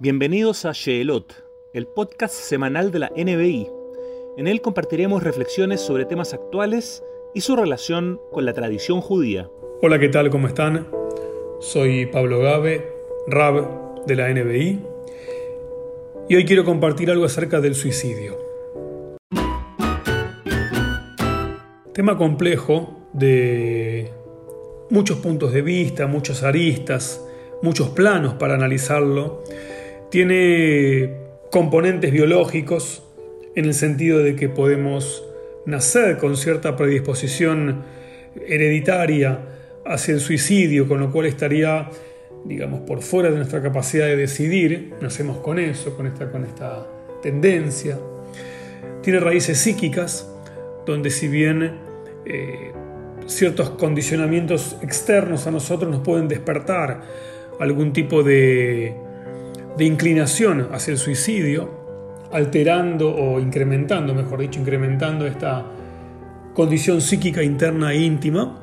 Bienvenidos a Sheelot, el podcast semanal de la NBI. En él compartiremos reflexiones sobre temas actuales y su relación con la tradición judía. Hola, ¿qué tal? ¿Cómo están? Soy Pablo Gabe, Rab de la NBI, y hoy quiero compartir algo acerca del suicidio. Tema complejo de muchos puntos de vista, muchas aristas, muchos planos para analizarlo tiene componentes biológicos en el sentido de que podemos nacer con cierta predisposición hereditaria hacia el suicidio, con lo cual estaría, digamos, por fuera de nuestra capacidad de decidir, nacemos con eso, con esta, con esta tendencia. Tiene raíces psíquicas, donde si bien eh, ciertos condicionamientos externos a nosotros nos pueden despertar algún tipo de de inclinación hacia el suicidio, alterando o incrementando, mejor dicho, incrementando esta condición psíquica interna e íntima.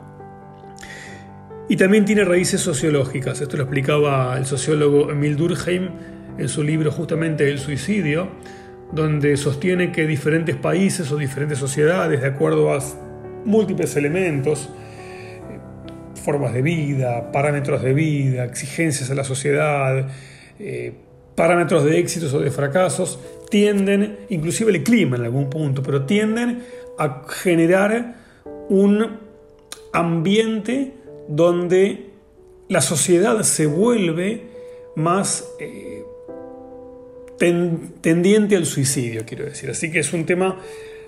Y también tiene raíces sociológicas. Esto lo explicaba el sociólogo Emil Durkheim en su libro justamente El suicidio, donde sostiene que diferentes países o diferentes sociedades, de acuerdo a múltiples elementos, formas de vida, parámetros de vida, exigencias a la sociedad, eh, parámetros de éxitos o de fracasos tienden, inclusive el clima en algún punto, pero tienden a generar un ambiente donde la sociedad se vuelve más eh, tendiente al suicidio, quiero decir. Así que es un tema,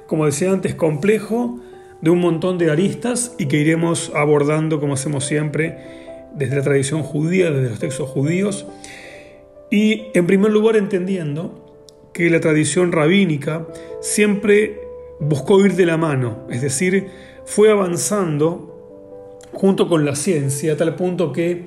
como decía antes, complejo, de un montón de aristas y que iremos abordando, como hacemos siempre, desde la tradición judía, desde los textos judíos y en primer lugar entendiendo que la tradición rabínica siempre buscó ir de la mano, es decir, fue avanzando junto con la ciencia a tal punto que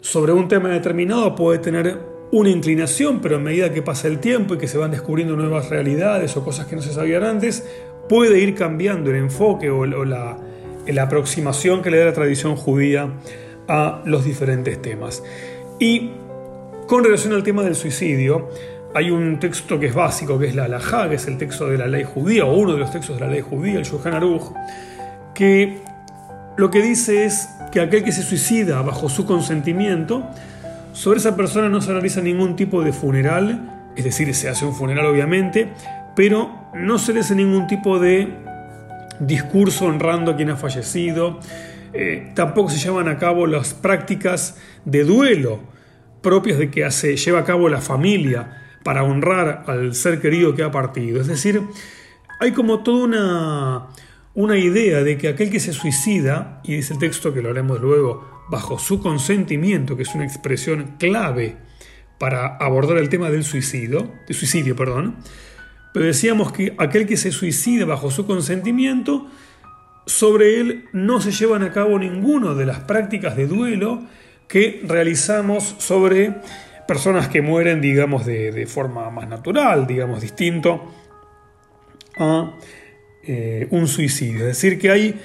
sobre un tema determinado puede tener una inclinación, pero a medida que pasa el tiempo y que se van descubriendo nuevas realidades o cosas que no se sabían antes, puede ir cambiando el enfoque o, la, la aproximación que le da la tradición judía a los diferentes temas. Y con relación al tema del suicidio, hay un texto que es básico, que es la Alajá, que es el texto de la ley judía, o uno de los textos de la ley judía, el Shulchan Aruch, que lo que dice es que aquel que se suicida bajo su consentimiento, sobre esa persona no se realiza ningún tipo de funeral, es decir, se hace un funeral obviamente, pero no se le hace ningún tipo de discurso honrando a quien ha fallecido, eh, tampoco se llevan a cabo las prácticas de duelo, propias de que hace, lleva a cabo la familia para honrar al ser querido que ha partido. Es decir, hay como toda una, una idea de que aquel que se suicida, y dice el texto que lo haremos luego, bajo su consentimiento, que es una expresión clave para abordar el tema del suicidio, de suicidio, perdón, pero decíamos que aquel que se suicida bajo su consentimiento, sobre él no se llevan a cabo ninguna de las prácticas de duelo que realizamos sobre personas que mueren, digamos, de, forma más natural, digamos, distinto a eh, un suicidio. Es decir, que hay,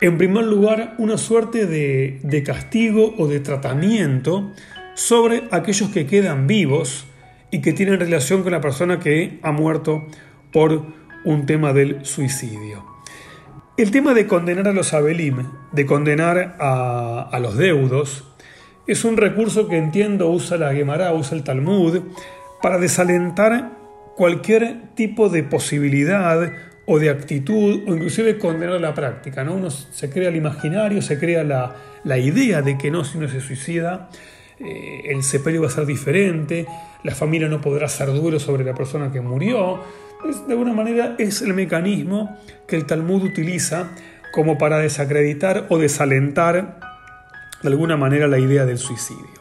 en primer lugar, una suerte de, castigo o de tratamiento sobre aquellos que quedan vivos y que tienen relación con la persona que ha muerto por un tema del suicidio. El tema de condenar a los abelim, de condenar a los deudos, es un recurso que entiendo usa la Gemara, usa el Talmud, para desalentar cualquier tipo de posibilidad o de actitud o inclusive condenar la práctica. ¿no? Uno se crea el imaginario, se crea la, idea de que no, si uno se suicida, eh, el sepelio va a ser diferente, la familia no podrá hacer duro sobre la persona que murió. De alguna manera es el mecanismo que el Talmud utiliza como para desacreditar o desalentar de alguna manera la idea del suicidio.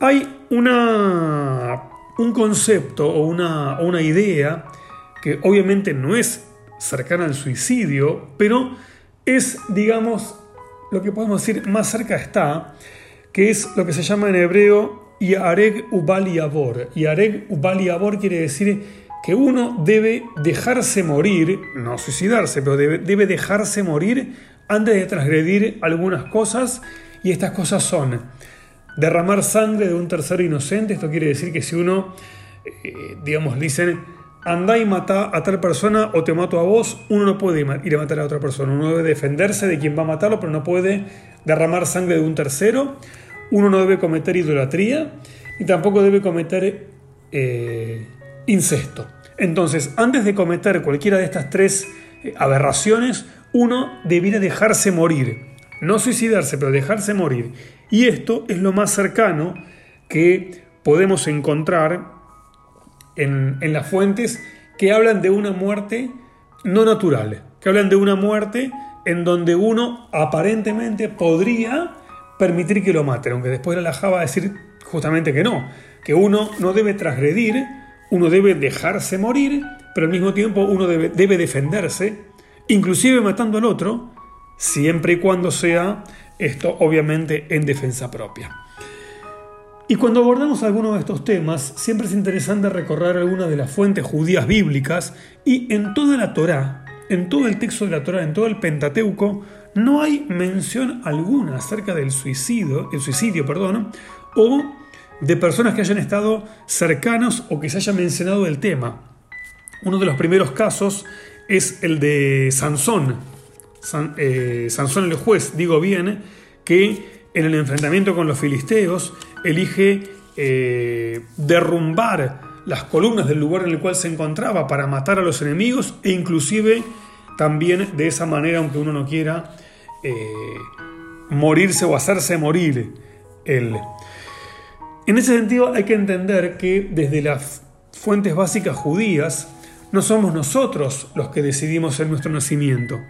Hay una, un concepto o una, una idea que obviamente no es cercana al suicidio, pero es, digamos, lo que podemos decir más cerca está, que es lo que se llama en hebreo Yareg Ubal Yabor. Yareg Ubal Yabor quiere decir que uno debe dejarse morir, no suicidarse, pero debe, debe dejarse morir antes de transgredir algunas cosas y estas cosas son derramar sangre de un tercero inocente. Esto quiere decir que si uno, eh, digamos, dicen, anda y mata a tal persona o te mato a vos, uno no puede ir a matar a otra persona. Uno debe defenderse de quien va a matarlo, pero no puede derramar sangre de un tercero. Uno no debe cometer idolatría y tampoco debe cometer eh, incesto. Entonces, antes de cometer cualquiera de estas tres eh, aberraciones, uno debiera dejarse morir. No suicidarse, pero dejarse morir. Y esto es lo más cercano que podemos encontrar en, las fuentes que hablan de una muerte no natural, que hablan de una muerte en donde uno aparentemente podría permitir que lo maten, aunque después la va a decir justamente que no, que uno no debe transgredir, uno debe dejarse morir, pero al mismo tiempo uno debe, debe defenderse, inclusive matando al otro, siempre y cuando sea esto obviamente en defensa propia. Y cuando abordamos algunos de estos temas, siempre es interesante recorrer algunas de las fuentes judías bíblicas y en toda la Torá, en todo el texto de la Torá, en todo el Pentateuco, no hay mención alguna acerca del suicidio, el suicidio, perdón, o de personas que hayan estado cercanos o que se haya mencionado el tema. Uno de los primeros casos es el de Sansón, eh, Sansón el juez, digo bien, que en el enfrentamiento con los filisteos elige eh, derrumbar las columnas del lugar en el cual se encontraba para matar a los enemigos e inclusive también de esa manera, aunque uno no quiera, eh, morirse o hacerse morir él. En ese sentido hay que entender que desde las fuentes básicas judías no somos nosotros los que decidimos en nuestro nacimiento.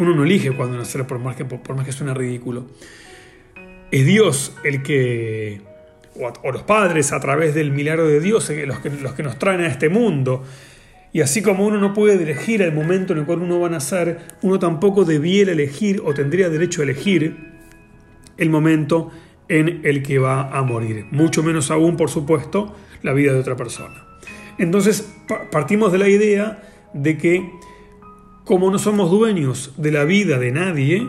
Uno no elige cuando nacer por más que, por más que suene ridículo es Dios el que, o, los padres a través del milagro de Dios, eh, los que, los que nos traen a este mundo. Y así como uno no puede elegir el momento en el cual uno va a nacer, uno tampoco debiera elegir o tendría derecho a elegir el momento en el que va a morir. Mucho menos aún, por supuesto, la vida de otra persona. Entonces partimos de la idea de que como no somos dueños de la vida de nadie,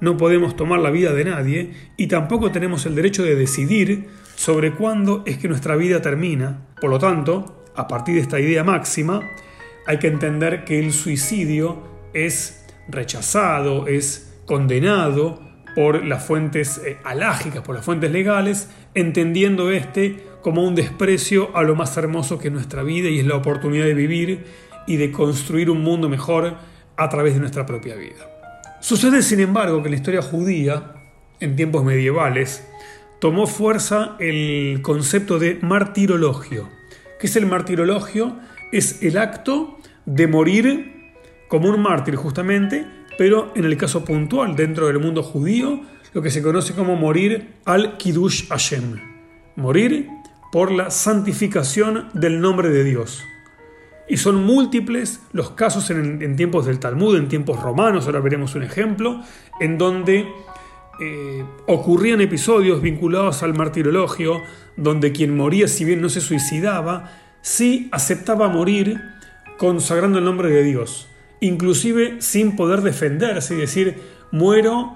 no podemos tomar la vida de nadie y tampoco tenemos el derecho de decidir sobre cuándo es que nuestra vida termina. Por lo tanto, a partir de esta idea máxima, hay que entender que el suicidio es rechazado, es condenado por las fuentes eh, alágicas, por las fuentes legales, entendiendo este como un desprecio a lo más hermoso que es nuestra vida y es la oportunidad de vivir y de construir un mundo mejor a través de nuestra propia vida. Sucede, sin embargo, que en la historia judía, en tiempos medievales, tomó fuerza el concepto de martirologio. ¿Qué es el martirologio? Es el acto de morir como un mártir, justamente, pero en el caso puntual dentro del mundo judío, lo que se conoce como morir al Kiddush Hashem. Morir por la santificación del nombre de Dios. Y son múltiples los casos en, tiempos del Talmud, en tiempos romanos, ahora veremos un ejemplo, en donde eh, ocurrían episodios vinculados al martirologio, donde quien moría, si bien no se suicidaba, sí aceptaba morir consagrando el nombre de Dios, inclusive sin poder defenderse y decir, muero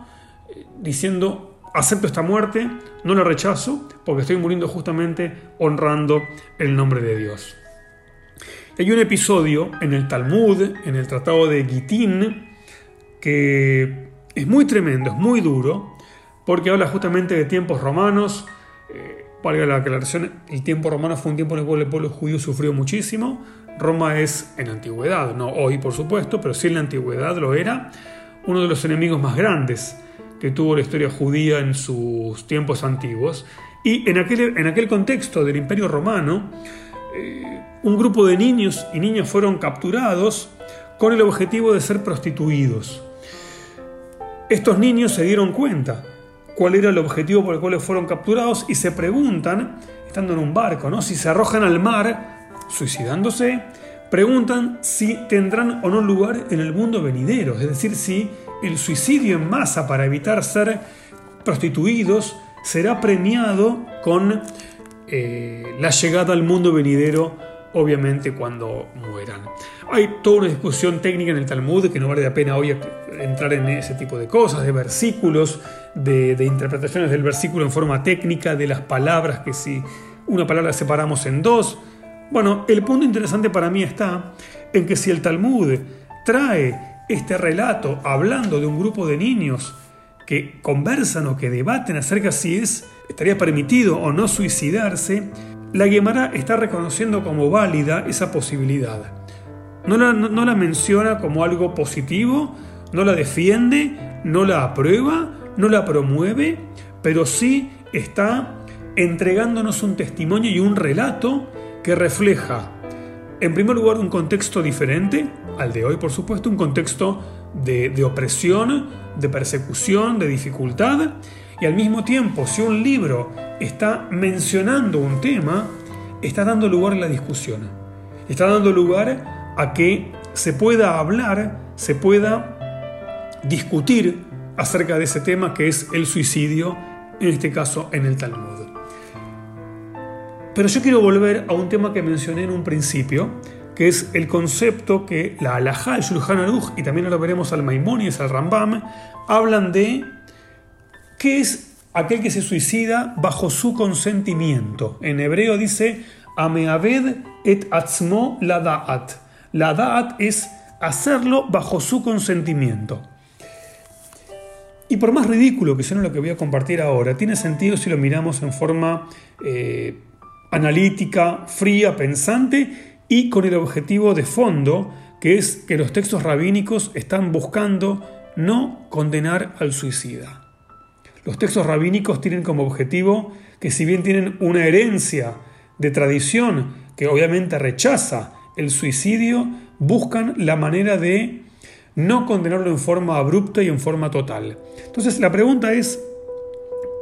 eh, diciendo, acepto esta muerte, no la rechazo, porque estoy muriendo justamente honrando el nombre de Dios. Hay un episodio en el Talmud, en el Tratado de Gitín, que es muy tremendo, es muy duro, porque habla justamente de tiempos romanos. Eh, valga la aclaración, el tiempo romano fue un tiempo en el cual el pueblo judío sufrió muchísimo. Roma es en antigüedad, no hoy por supuesto, pero sí en la antigüedad lo era, uno de los enemigos más grandes que tuvo la historia judía en sus tiempos antiguos. Y en aquel, en aquel contexto del imperio romano, eh, un grupo de niños y niñas fueron capturados con el objetivo de ser prostituidos. Estos niños se dieron cuenta cuál era el objetivo por el cual fueron capturados y se preguntan, estando en un barco, ¿no? si se arrojan al mar suicidándose, preguntan si tendrán o no lugar en el mundo venidero, es decir, si el suicidio en masa para evitar ser prostituidos será premiado con eh, la llegada al mundo venidero, obviamente cuando mueran. Hay toda una discusión técnica en el Talmud que no vale la pena hoy entrar en ese tipo de cosas, de versículos, de, interpretaciones del versículo en forma técnica, de las palabras, que si una palabra la separamos en dos. Bueno, el punto interesante para mí está en que si el Talmud trae este relato hablando de un grupo de niños que conversan o que debaten acerca si es estaría permitido o no suicidarse, la Gemara está reconociendo como válida esa posibilidad. No la, no la menciona como algo positivo, no la defiende, no la aprueba, no la promueve, pero sí está entregándonos un testimonio y un relato que refleja, en primer lugar, un contexto diferente al de hoy, por supuesto, un contexto de, opresión, de persecución, de dificultad, y al mismo tiempo, si un libro está mencionando un tema, está dando lugar a la discusión, está dando lugar a que se pueda hablar, se pueda discutir acerca de ese tema que es el suicidio, en este caso en el Talmud. Pero yo quiero volver a un tema que mencioné en un principio, que es el concepto que la Alajá, el Shulchan Aruch y también lo veremos al Maimónides, al Rambam, hablan de qué es aquel que se suicida bajo su consentimiento. En hebreo dice Ameaved et atzmo la da'at. La da'at es hacerlo bajo su consentimiento. Y por más ridículo que sea lo que voy a compartir ahora, tiene sentido si lo miramos en forma eh, analítica, fría, pensante y con el objetivo de fondo, que es que los textos rabínicos están buscando no condenar al suicida. Los textos rabínicos tienen como objetivo que si bien tienen una herencia de tradición que obviamente rechaza el suicidio, buscan la manera de no condenarlo en forma abrupta y en forma total. Entonces la pregunta es,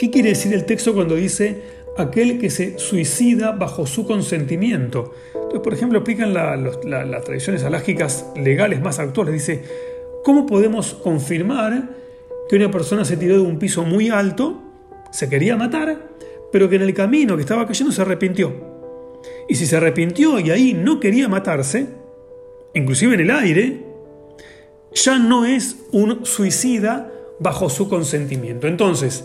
¿qué quiere decir el texto cuando dice aquel que se suicida bajo su consentimiento. Entonces, por ejemplo, aplican las tradiciones alágicas legales más actuales. Dice, ¿cómo podemos confirmar que una persona se tiró de un piso muy alto, se quería matar, pero que en el camino que estaba cayendo se arrepintió? Y si se arrepintió y ahí no quería matarse, inclusive en el aire, ya no es un suicida bajo su consentimiento. Entonces,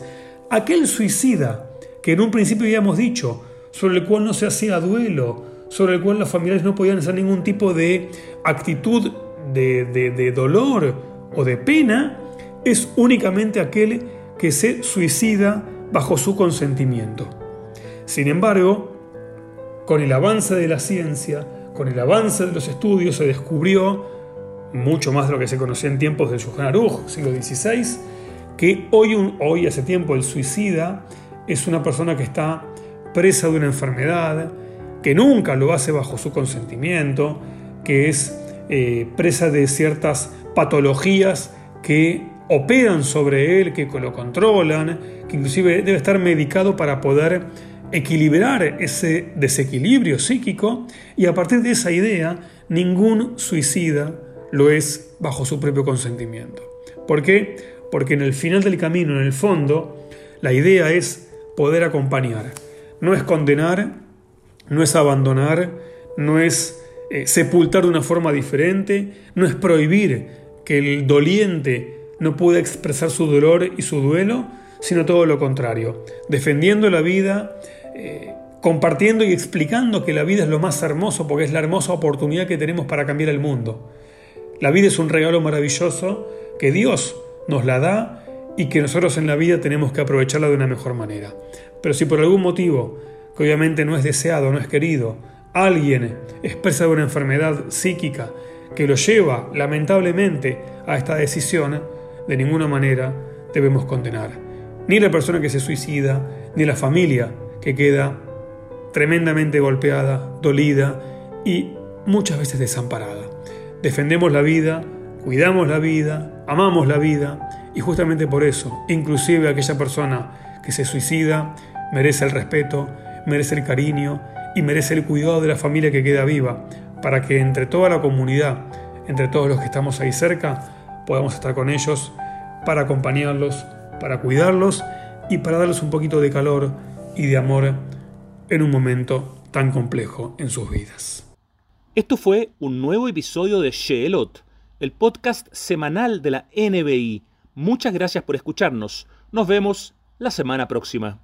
aquel suicida que en un principio habíamos dicho, sobre el cual no se hacía duelo, sobre el cual los familiares no podían hacer ningún tipo de actitud de, dolor o de pena, es únicamente aquel que se suicida bajo su consentimiento. Sin embargo, con el avance de la ciencia, con el avance de los estudios, se descubrió, mucho más de lo que se conocía en tiempos del Shulchan Aruch, siglo XVI, que hoy, hoy hace tiempo el suicida es una persona que está presa de una enfermedad, que nunca lo hace bajo su consentimiento, que es eh, presa de ciertas patologías que operan sobre él, que lo controlan, que inclusive debe estar medicado para poder equilibrar ese desequilibrio psíquico y a partir de esa idea ningún suicida lo es bajo su propio consentimiento. ¿Por qué? Porque en el final del camino, en el fondo, la idea es poder acompañar. No es condenar, no es abandonar, no es eh, sepultar de una forma diferente, no es prohibir que el doliente no pueda expresar su dolor y su duelo, sino todo lo contrario, defendiendo la vida, eh, compartiendo y explicando que la vida es lo más hermoso porque es la hermosa oportunidad que tenemos para cambiar el mundo. La vida es un regalo maravilloso que Dios nos la da y que nosotros en la vida tenemos que aprovecharla de una mejor manera. Pero si por algún motivo, que obviamente no es deseado, no es querido, alguien expresa de una enfermedad psíquica que lo lleva lamentablemente a esta decisión, de ninguna manera debemos condenar. Ni la persona que se suicida, ni la familia que queda tremendamente golpeada, dolida y muchas veces desamparada. Defendemos la vida, cuidamos la vida, amamos la vida y justamente por eso, inclusive aquella persona que se suicida merece el respeto, merece el cariño y merece el cuidado de la familia que queda viva, para que entre toda la comunidad, entre todos los que estamos ahí cerca, podamos estar con ellos para acompañarlos, para cuidarlos y para darles un poquito de calor y de amor en un momento tan complejo en sus vidas. Esto fue un nuevo episodio de Sheelot, el podcast semanal de la NBI Muchas gracias por escucharnos. Nos vemos la semana próxima.